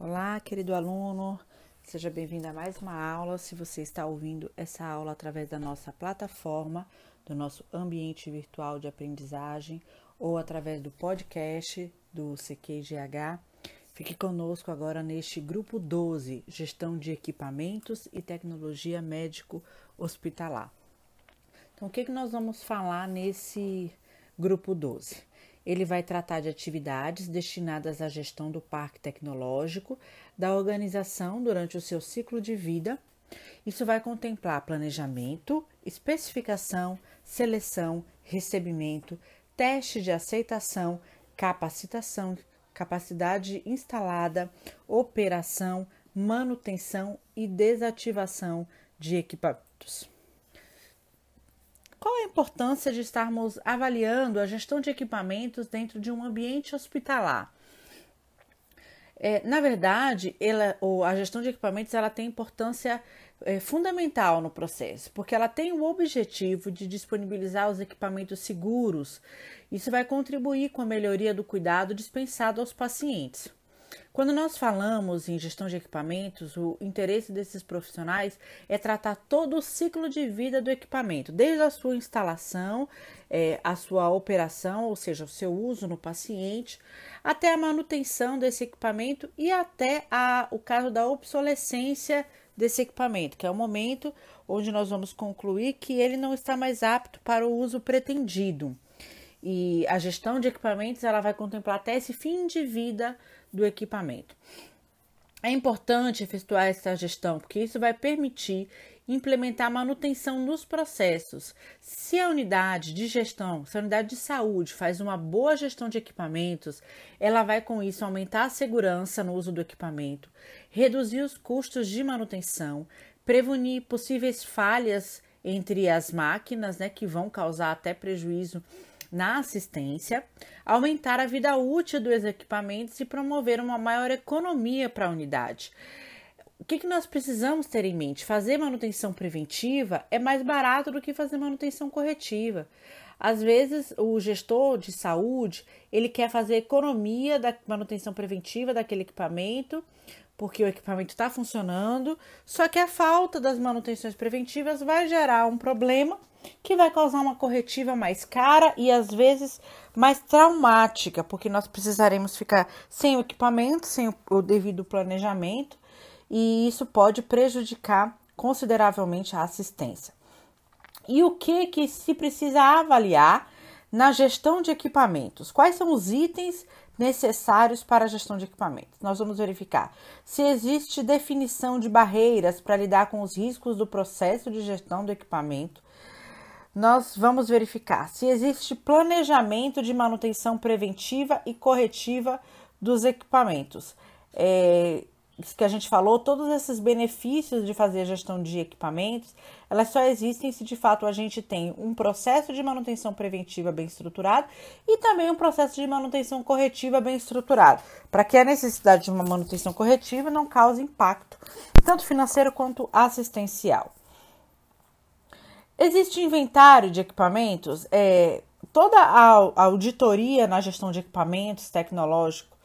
Olá, querido aluno, seja bem-vindo a mais uma aula. Se você está ouvindo essa aula através da nossa plataforma, do nosso ambiente virtual de aprendizagem ou através do podcast do CQGH, fique conosco agora neste grupo 12, Gestão de Equipamentos e Tecnologia Médico Hospitalar. Então, o que, que nós vamos falar nesse grupo 12? Ele vai tratar de atividades destinadas à gestão do parque tecnológico, da organização durante o seu ciclo de vida. Isso vai contemplar planejamento, especificação, seleção, recebimento, teste de aceitação, capacitação, capacidade instalada, operação, manutenção e desativação de equipamentos. Qual a importância de estarmos avaliando a gestão de equipamentos dentro de um ambiente hospitalar? É, na verdade, ela, a gestão de equipamentos ela tem importância é, fundamental no processo, porque ela tem o objetivo de disponibilizar os equipamentos seguros. Isso vai contribuir com a melhoria do cuidado dispensado aos pacientes. Quando nós falamos em gestão de equipamentos, o interesse desses profissionais é tratar todo o ciclo de vida do equipamento, desde a sua instalação, é, a sua operação, ou seja, o seu uso no paciente, até a manutenção desse equipamento e até a, o caso da obsolescência desse equipamento, que é o momento onde nós vamos concluir que ele não está mais apto para o uso pretendido. E a gestão de equipamentos ela vai contemplar até esse fim de vida do equipamento. É importante efetuar essa gestão, porque isso vai permitir implementar manutenção nos processos. Se a unidade de gestão, se a unidade de saúde faz uma boa gestão de equipamentos, ela vai com isso aumentar a segurança no uso do equipamento, reduzir os custos de manutenção, prevenir possíveis falhas entre as máquinas, né, que vão causar até prejuízo na assistência, aumentar a vida útil dos equipamentos e promover uma maior economia para a unidade. O que, que nós precisamos ter em mente? Fazer manutenção preventiva é mais barato do que fazer manutenção corretiva. Às vezes, o gestor de saúde ele quer fazer economia da manutenção preventiva daquele equipamento, porque o equipamento está funcionando, só que a falta das manutenções preventivas vai gerar um problema que vai causar uma corretiva mais cara e às vezes mais traumática, porque nós precisaremos ficar sem o equipamento, sem o devido planejamento, e isso pode prejudicar consideravelmente a assistência. E o que que se precisa avaliar na gestão de equipamentos? Quais são os itens necessários para a gestão de equipamentos. Nós vamos verificar se existe definição de barreiras para lidar com os riscos do processo de gestão do equipamento. Nós vamos verificar se existe planejamento de manutenção preventiva e corretiva dos equipamentos. É, que a gente falou, todos esses benefícios de fazer gestão de equipamentos, elas só existem se de fato a gente tem um processo de manutenção preventiva bem estruturado e também um processo de manutenção corretiva bem estruturado, para que a necessidade de uma manutenção corretiva não cause impacto, tanto financeiro quanto assistencial. Existe inventário de equipamentos? É, toda a auditoria na gestão de equipamentos tecnológicos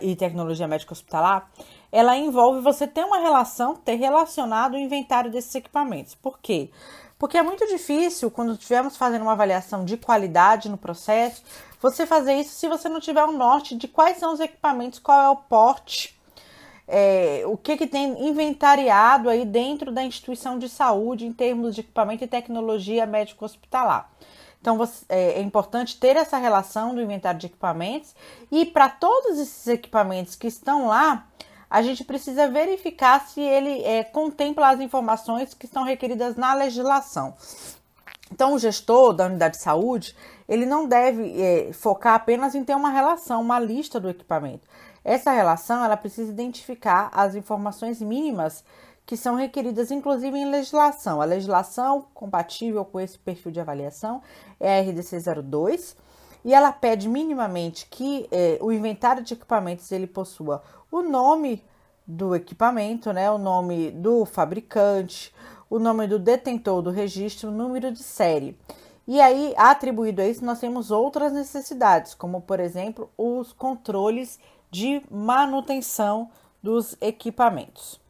e tecnologia médica hospitalar, ela envolve você ter uma relação, ter relacionado o inventário desses equipamentos. Por quê? Porque é muito difícil, quando estivermos fazendo uma avaliação de qualidade no processo, você fazer isso se você não tiver um norte de quais são os equipamentos, qual é o porte, é, o que, que tem inventariado aí dentro da instituição de saúde em termos de equipamento e tecnologia médico-hospitalar. Então você, é, é, importante ter essa relação do inventário de equipamentos e para todos esses equipamentos que estão lá, a gente precisa verificar se ele é, contempla as informações que estão requeridas na legislação. Então, o gestor da unidade de saúde, ele não deve é, focar apenas em ter uma relação, uma lista do equipamento. Essa relação, ela precisa identificar as informações mínimas que são requeridas, inclusive em legislação. A legislação compatível com esse perfil de avaliação é a RDC 02 e ela pede minimamente que é, o inventário de equipamentos ele possua o nome do equipamento, né, o nome do fabricante, o nome do detentor do registro, o número de série. E aí, atribuído a isso, nós temos outras necessidades, como por exemplo, os controles de manutenção dos equipamentos.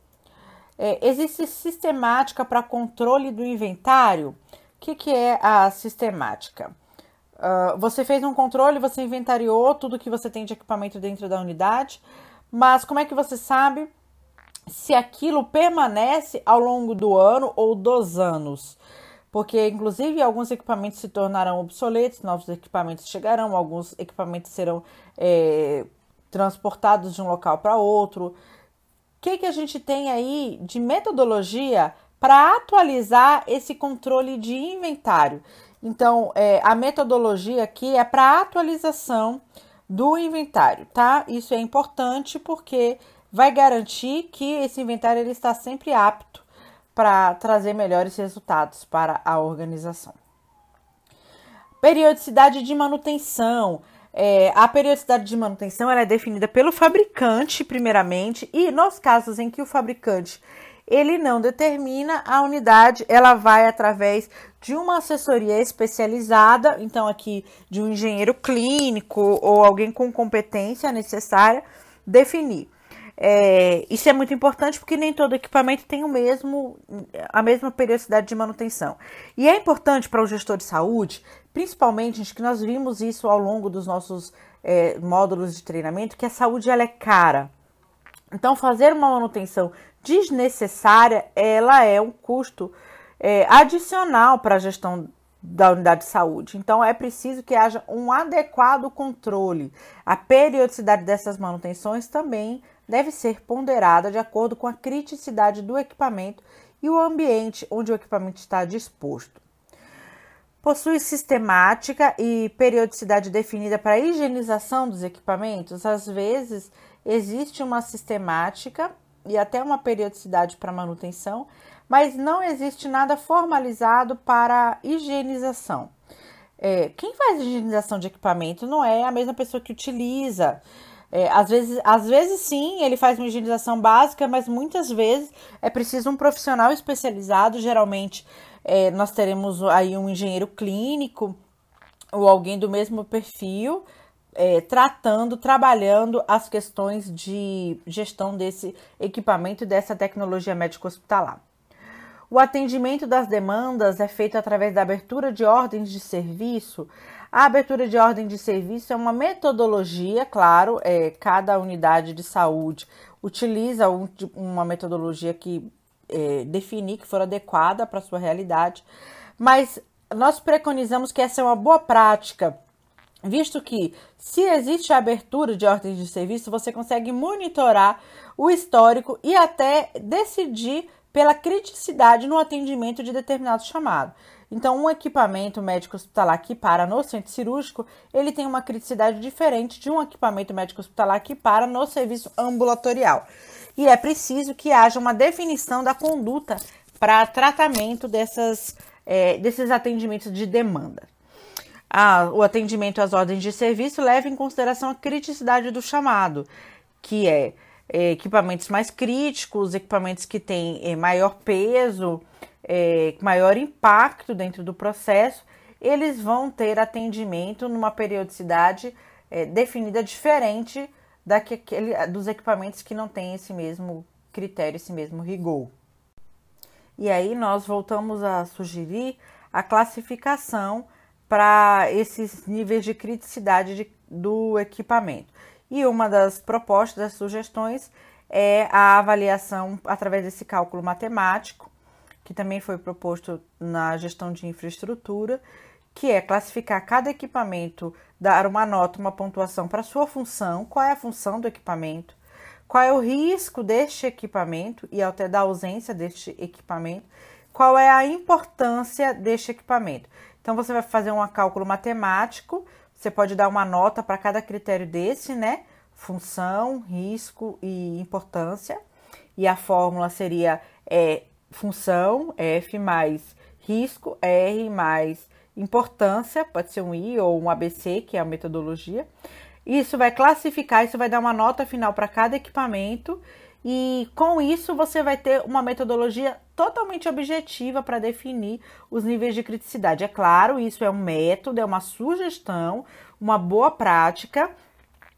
É, existe sistemática para controle do inventário? O que, que é a sistemática? Uh, você fez um controle, você inventariou tudo que você tem de equipamento dentro da unidade, mas como é que você sabe se aquilo permanece ao longo do ano ou dos anos? Porque, inclusive, alguns equipamentos se tornarão obsoletos, novos equipamentos chegarão, alguns equipamentos serão é, transportados de um local para outro. Que, que a gente tem aí de metodologia para atualizar esse controle de inventário? Então, é, a metodologia aqui é para atualização do inventário, tá? Isso é importante porque vai garantir que esse inventário ele está sempre apto para trazer melhores resultados para a organização. Periodicidade de manutenção. É, a periodicidade de manutenção é definida pelo fabricante, primeiramente, e nos casos em que o fabricante ele não determina a unidade, ela vai através de uma assessoria especializada, então aqui de um engenheiro clínico ou alguém com competência necessária definir. É, isso é muito importante porque nem todo equipamento tem o mesmo, a mesma periodicidade de manutenção. E é importante para o gestor de saúde, principalmente, gente, que nós vimos isso ao longo dos nossos é, módulos de treinamento, que a saúde ela é cara. Então, fazer uma manutenção desnecessária, ela é um custo é, adicional para a gestão da unidade de saúde. Então, é preciso que haja um adequado controle. A periodicidade dessas manutenções também deve ser ponderada de acordo com a criticidade do equipamento e o ambiente onde o equipamento está disposto. Possui sistemática e periodicidade definida para a higienização dos equipamentos. Às vezes, existe uma sistemática e até uma periodicidade para manutenção, mas não existe nada formalizado para higienização. É, quem faz higienização de equipamento não é a mesma pessoa que utiliza. É, às, vezes, às vezes sim, ele faz uma higienização básica, mas muitas vezes é preciso um profissional especializado. Geralmente é, nós teremos aí um engenheiro clínico ou alguém do mesmo perfil é, tratando, trabalhando as questões de gestão desse equipamento e dessa tecnologia médico-hospitalar. O atendimento das demandas é feito através da abertura de ordens de serviço a abertura de ordem de serviço é uma metodologia, claro, é, cada unidade de saúde utiliza um, uma metodologia que é, definir que for adequada para sua realidade, mas nós preconizamos que essa é uma boa prática, visto que se existe a abertura de ordens de serviço, você consegue monitorar o histórico e até decidir pela criticidade no atendimento de determinado chamado. Então, um equipamento médico hospitalar que para no centro cirúrgico, ele tem uma criticidade diferente de um equipamento médico hospitalar que para no serviço ambulatorial. E é preciso que haja uma definição da conduta para tratamento dessas, é, desses atendimentos de demanda. O atendimento às ordens de serviço leva em consideração a criticidade do chamado, que é, é equipamentos mais críticos, equipamentos que têm é, maior peso, é, maior impacto dentro do processo, eles vão ter atendimento numa periodicidade é, definida diferente daquele, dos equipamentos que não têm esse mesmo critério, esse mesmo rigor. E aí nós voltamos a sugerir a classificação para esses níveis de criticidade de, do equipamento. E uma das propostas, das sugestões, é a avaliação através desse cálculo matemático, que também foi proposto na gestão de infraestrutura, que é classificar cada equipamento, dar uma nota, uma pontuação para sua função, qual é a função do equipamento, qual é o risco deste equipamento e até da ausência deste equipamento, qual é a importância deste equipamento. Então você vai fazer um cálculo matemático, você pode dar uma nota para cada critério desse, né? Função, risco e importância. E a fórmula seria é, função, F mais risco, R mais importância, pode ser um I ou um ABC, que é a metodologia. Isso vai classificar, isso vai dar uma nota final para cada equipamento e com isso você vai ter uma metodologia totalmente objetiva para definir os níveis de criticidade. É claro, isso é um método, é uma sugestão, uma boa prática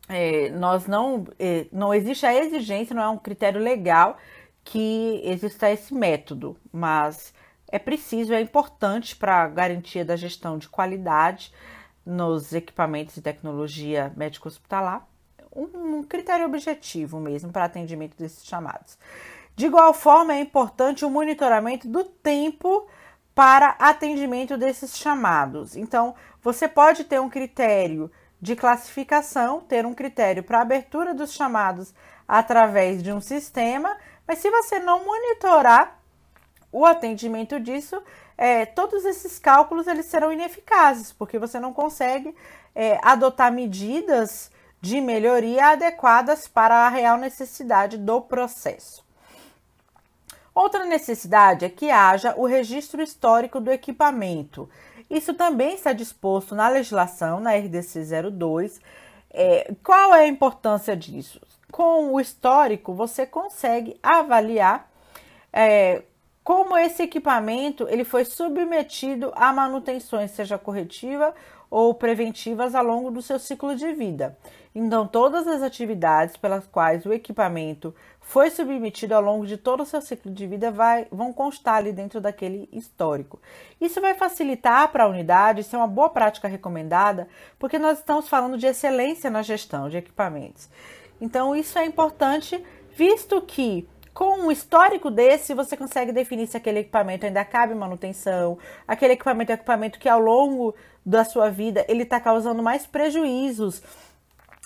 é, nós não, é, não existe a exigência, não é um critério legal que exista esse método, mas é preciso, é importante para a garantia da gestão de qualidade nos equipamentos e tecnologia médico-hospitalar, um, um critério objetivo mesmo para atendimento desses chamados. De igual forma, é importante o monitoramento do tempo para atendimento desses chamados. Então, você pode ter um critério de classificação, ter um critério para abertura dos chamados através de um sistema, mas se você não monitorar o atendimento disso, é, todos esses cálculos eles serão ineficazes, porque você não consegue é, adotar medidas de melhoria adequadas para a real necessidade do processo. Outra necessidade é que haja o registro histórico do equipamento. Isso também está disposto na legislação, na RDC 02. É, qual é a importância disso? Com o histórico, você consegue avaliar é, como esse equipamento ele foi submetido a manutenções, seja corretiva ou preventivas ao longo do seu ciclo de vida. Então, todas as atividades pelas quais o equipamento foi submetido ao longo de todo o seu ciclo de vida vai, vão constar ali dentro daquele histórico. Isso vai facilitar para a unidade, isso é uma boa prática recomendada, porque nós estamos falando de excelência na gestão de equipamentos. Então, isso é importante, visto que com um histórico desse, você consegue definir se aquele equipamento ainda cabe manutenção, aquele equipamento é um equipamento que ao longo da sua vida ele está causando mais prejuízos.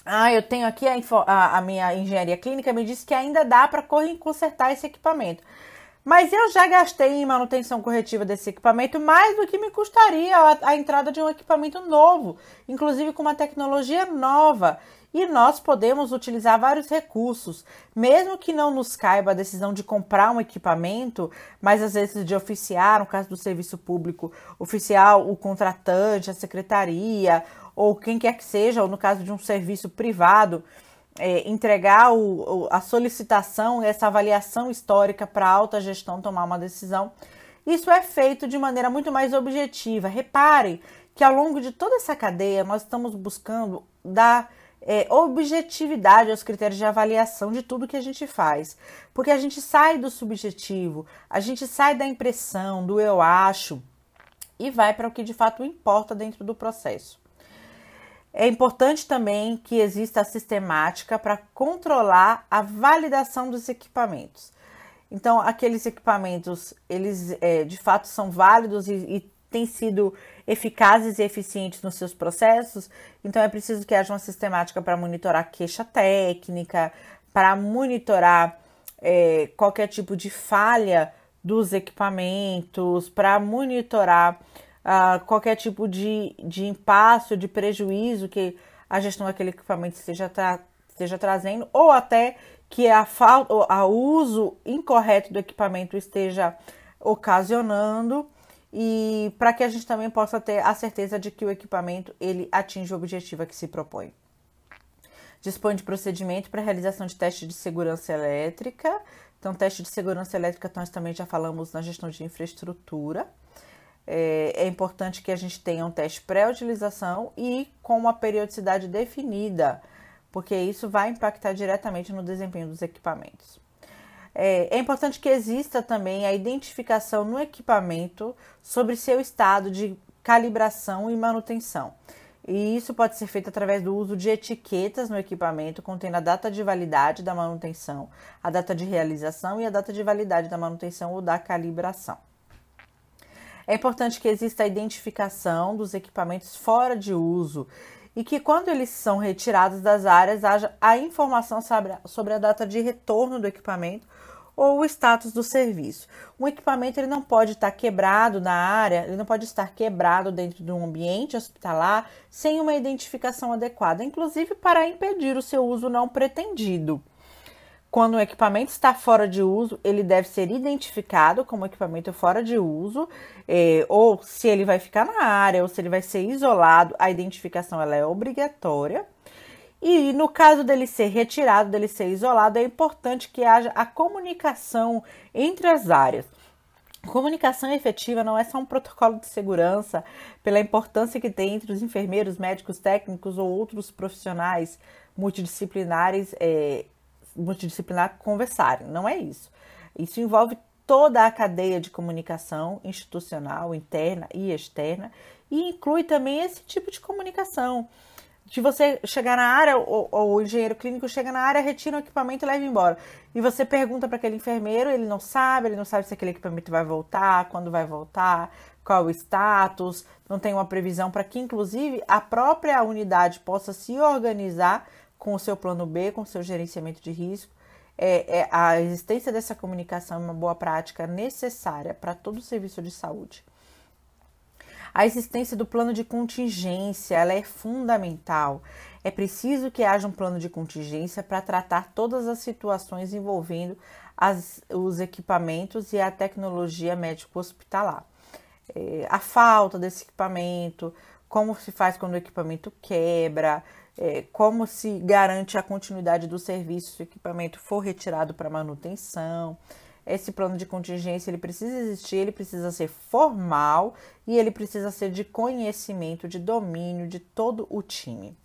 Ah, eu tenho aqui a, a, a minha engenharia clínica me disse que ainda dá para consertar esse equipamento. Mas eu já gastei em manutenção corretiva desse equipamento mais do que me custaria a, a entrada de um equipamento novo, inclusive com uma tecnologia nova. E nós podemos utilizar vários recursos, mesmo que não nos caiba a decisão de comprar um equipamento, mas às vezes de oficiar, no caso do serviço público, oficiar o contratante, a secretaria, ou quem quer que seja, ou no caso de um serviço privado, é, entregar o, a solicitação, essa avaliação histórica para a alta gestão tomar uma decisão. Isso é feito de maneira muito mais objetiva. Reparem que ao longo de toda essa cadeia nós estamos buscando dar é, objetividade aos critérios de avaliação de tudo que a gente faz. Porque a gente sai do subjetivo, a gente sai da impressão, do eu acho, e vai para o que de fato importa dentro do processo. É importante também que exista a sistemática para controlar a validação dos equipamentos. Então, aqueles equipamentos, eles é, de fato são válidos e, e têm sido eficazes e eficientes nos seus processos, então é preciso que haja uma sistemática para monitorar queixa técnica, para monitorar é, qualquer tipo de falha dos equipamentos, para monitorar uh, qualquer tipo de, de impasse, de prejuízo que a gestão daquele equipamento esteja, tra esteja trazendo, ou até que a falta, o uso incorreto do equipamento esteja ocasionando e para que a gente também possa ter a certeza de que o equipamento ele atinge o objetivo a que se propõe. Dispõe de procedimento para realização de teste de segurança elétrica. Então, teste de segurança elétrica nós também já falamos na gestão de infraestrutura. É, é importante que a gente tenha um teste pré-utilização e com uma periodicidade definida, porque isso vai impactar diretamente no desempenho dos equipamentos. É, é, importante que exista também a identificação no equipamento sobre seu estado de calibração e manutenção. E isso pode ser feito através do uso de etiquetas no equipamento contendo a data de validade da manutenção, a data de realização e a data de validade da manutenção ou da calibração. É importante que exista a identificação dos equipamentos fora de uso e que, quando eles são retirados das áreas, haja a informação sobre a data de retorno do equipamento ou o status do serviço. Um equipamento ele não pode estar quebrado na área, ele não pode estar quebrado dentro de um ambiente hospitalar sem uma identificação adequada, inclusive para impedir o seu uso não pretendido. Quando o equipamento está fora de uso, ele deve ser identificado como equipamento fora de uso, é, ou se ele vai ficar na área, ou se ele vai ser isolado, a identificação ela é obrigatória. E no caso dele ser retirado, dele ser isolado, é importante que haja a comunicação entre as áreas. Comunicação efetiva não é só um protocolo de segurança pela importância que tem entre os enfermeiros, médicos, técnicos ou outros profissionais multidisciplinares, é, multidisciplinar conversarem. Não é isso. Isso envolve toda a cadeia de comunicação institucional, interna e externa, e inclui também esse tipo de comunicação. De você chegar na área, ou, ou o engenheiro clínico chega na área, retira o equipamento e leva embora. E você pergunta para aquele enfermeiro, ele não sabe, ele não sabe se aquele equipamento vai voltar, quando vai voltar, qual o status, não tem uma previsão para que, inclusive, a própria unidade possa se organizar com o seu plano B, com o seu gerenciamento de risco. É, é, a existência dessa comunicação é uma boa prática necessária para todo o serviço de saúde. A existência do plano de contingência ela é fundamental. É preciso que haja um plano de contingência para tratar todas as situações envolvendo as, os equipamentos e a tecnologia médico-hospitalar. É, a falta desse equipamento, como se faz quando o equipamento quebra, é, como se garante a continuidade do serviço se o equipamento for retirado para manutenção. Esse plano de contingência ele precisa existir, ele precisa ser formal e ele precisa ser de conhecimento, de domínio de todo o time.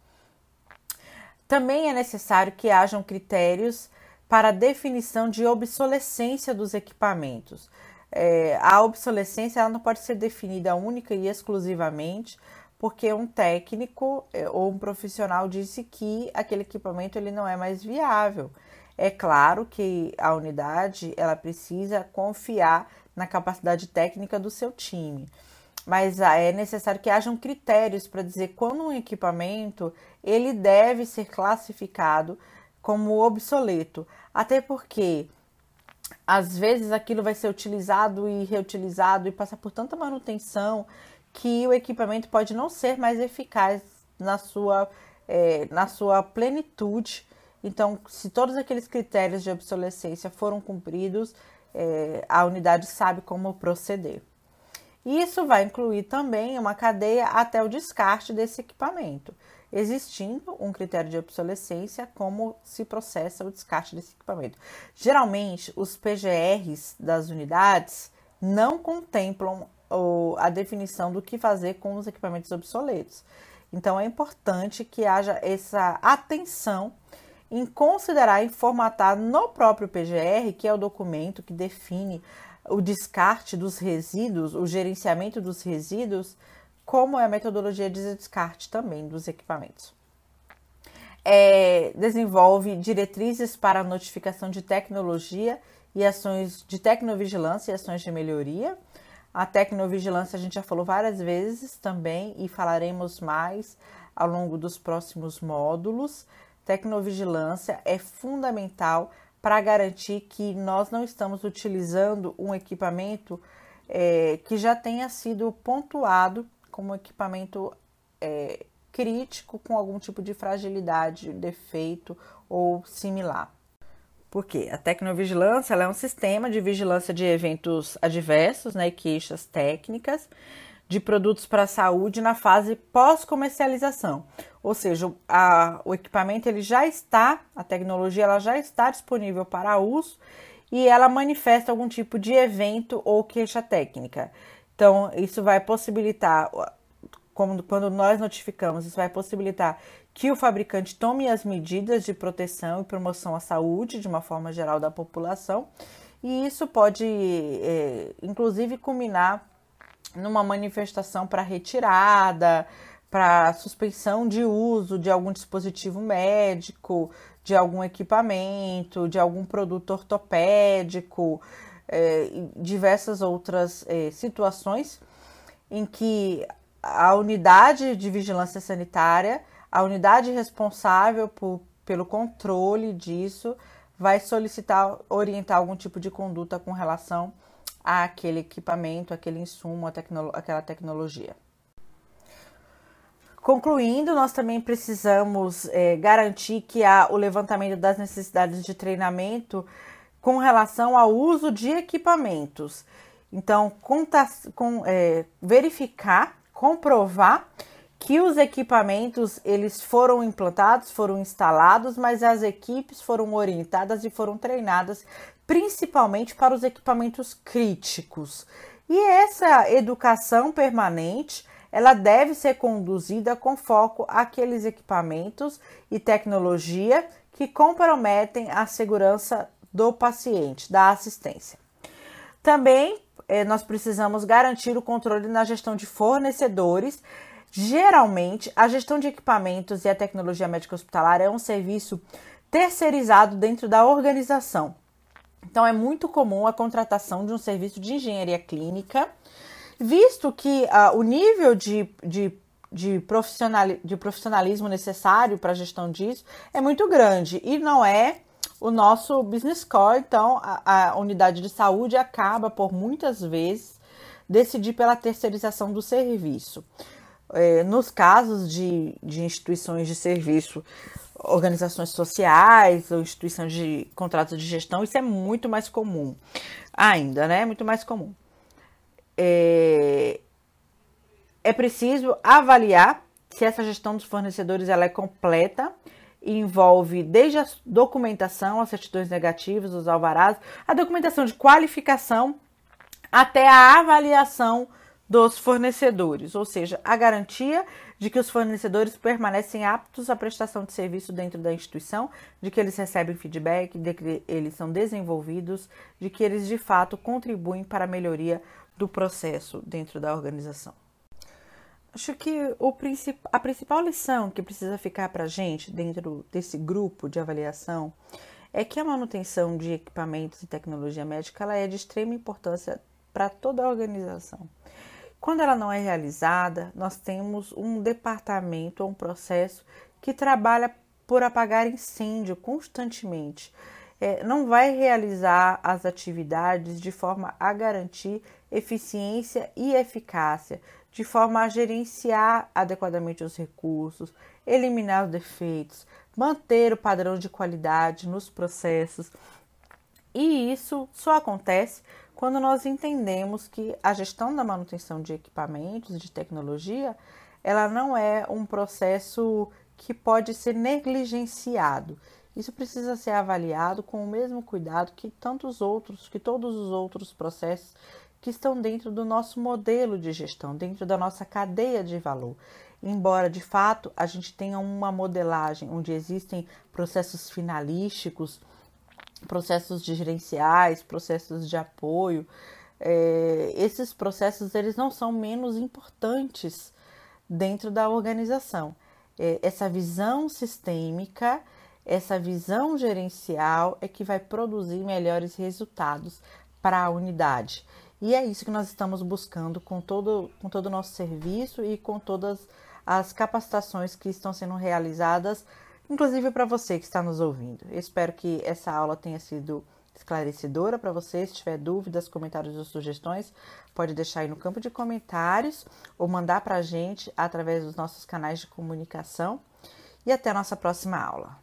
Também é necessário que hajam critérios para a definição de obsolescência dos equipamentos. É, a obsolescência ela não pode ser definida única e exclusivamente porque um técnico é, ou um profissional disse que aquele equipamento ele não é mais viável. É claro que a unidade ela precisa confiar na capacidade técnica do seu time, mas ah, é necessário que hajam critérios para dizer quando um equipamento ele deve ser classificado como obsoleto, até porque às vezes aquilo vai ser utilizado e reutilizado e passar por tanta manutenção que o equipamento pode não ser mais eficaz na sua, é, na sua plenitude. Então, se todos aqueles critérios de obsolescência foram cumpridos, é, a unidade sabe como proceder. Isso vai incluir também uma cadeia até o descarte desse equipamento, existindo um critério de obsolescência, como se processa o descarte desse equipamento. Geralmente, os PGRs das unidades não contemplam ou a definição do que fazer com os equipamentos obsoletos. Então é importante que haja essa atenção em considerar e formatar no próprio PGR, que é o documento que define o descarte dos resíduos, o gerenciamento dos resíduos, como é a metodologia de descarte também dos equipamentos. É, desenvolve diretrizes para notificação de tecnologia e ações de tecnovigilância e ações de melhoria a tecnovigilância a gente já falou várias vezes também e falaremos mais ao longo dos próximos módulos. Tecnovigilância é fundamental para garantir que nós não estamos utilizando um equipamento é, que já tenha sido pontuado como equipamento é, crítico com algum tipo de fragilidade, defeito ou similar. Porque a tecnovigilância é um sistema de vigilância de eventos adversos né, e queixas técnicas de produtos para a saúde na fase pós-comercialização. Ou seja, a, o equipamento ele já está, a tecnologia ela já está disponível para uso e ela manifesta algum tipo de evento ou queixa técnica. Então, isso vai possibilitar, como quando nós notificamos, isso vai possibilitar que o fabricante tome as medidas de proteção e promoção à saúde de uma forma geral da população, e isso pode, é, inclusive, culminar numa manifestação para retirada, para suspensão de uso de algum dispositivo médico, de algum equipamento, de algum produto ortopédico, é, diversas outras é, situações em que a unidade de vigilância sanitária a unidade responsável por, pelo controle disso vai solicitar, orientar algum tipo de conduta com relação àquele equipamento, aquele insumo, tecno, aquela tecnologia. Concluindo, nós também precisamos é, garantir que há o levantamento das necessidades de treinamento com relação ao uso de equipamentos. Então, conta, com, é, verificar, comprovar que os equipamentos eles foram implantados, foram instalados, mas as equipes foram orientadas e foram treinadas principalmente para os equipamentos críticos. E essa educação permanente ela deve ser conduzida com foco àqueles equipamentos e tecnologia que comprometem a segurança do paciente, da assistência. Também eh, nós precisamos garantir o controle na gestão de fornecedores. Geralmente, a gestão de equipamentos e a tecnologia médica hospitalar é um serviço terceirizado dentro da organização. Então, é muito comum a contratação de um serviço de engenharia clínica, visto que uh, o nível de, de, de, de profissionalismo necessário para a gestão disso é muito grande e não é o nosso business core. Então, a, a unidade de saúde acaba, por muitas vezes, decidir pela terceirização do serviço. É, nos casos de, de instituições de serviço organizações sociais ou instituições de contratos de gestão, isso é muito mais comum ainda, né? Muito mais comum. É, é preciso avaliar se essa gestão dos fornecedores ela é completa e envolve desde a documentação, as certidões negativas, os alvarás, a documentação de qualificação até a avaliação dos fornecedores, ou seja, a garantia de que os fornecedores permanecem aptos à prestação de serviço dentro da instituição, de que eles recebem feedback, de que eles são desenvolvidos, de que eles de fato contribuem para a melhoria do processo dentro da organização. Acho que o a principal lição que precisa ficar para a gente dentro desse grupo de avaliação é que a manutenção de equipamentos e tecnologia médica ela é de extrema importância para toda a organização. Quando ela não é realizada, nós temos um departamento ou um processo que trabalha por apagar incêndio constantemente. É, não vai realizar as atividades de forma a garantir eficiência e eficácia, de forma a gerenciar adequadamente os recursos, eliminar os defeitos, manter o padrão de qualidade nos processos. E isso só acontece quando nós entendemos que a gestão da manutenção de equipamentos, de tecnologia, ela não é um processo que pode ser negligenciado. Isso precisa ser avaliado com o mesmo cuidado que tantos outros, que todos os outros processos que estão dentro do nosso modelo de gestão, dentro da nossa cadeia de valor. Embora de fato a gente tenha uma modelagem onde existem processos finalísticos, processos de gerenciais, processos de apoio, é, esses processos eles não são menos importantes dentro da organização. É, essa visão sistêmica, essa visão gerencial é que vai produzir melhores resultados para a unidade. E é isso que nós estamos buscando com todo, com todo o nosso serviço e com todas as capacitações que estão sendo realizadas inclusive para você que está nos ouvindo. Eu espero que essa aula tenha sido esclarecedora para você. Se tiver dúvidas, comentários ou sugestões, pode deixar aí no campo de comentários ou mandar para a gente através dos nossos canais de comunicação. E até a nossa próxima aula.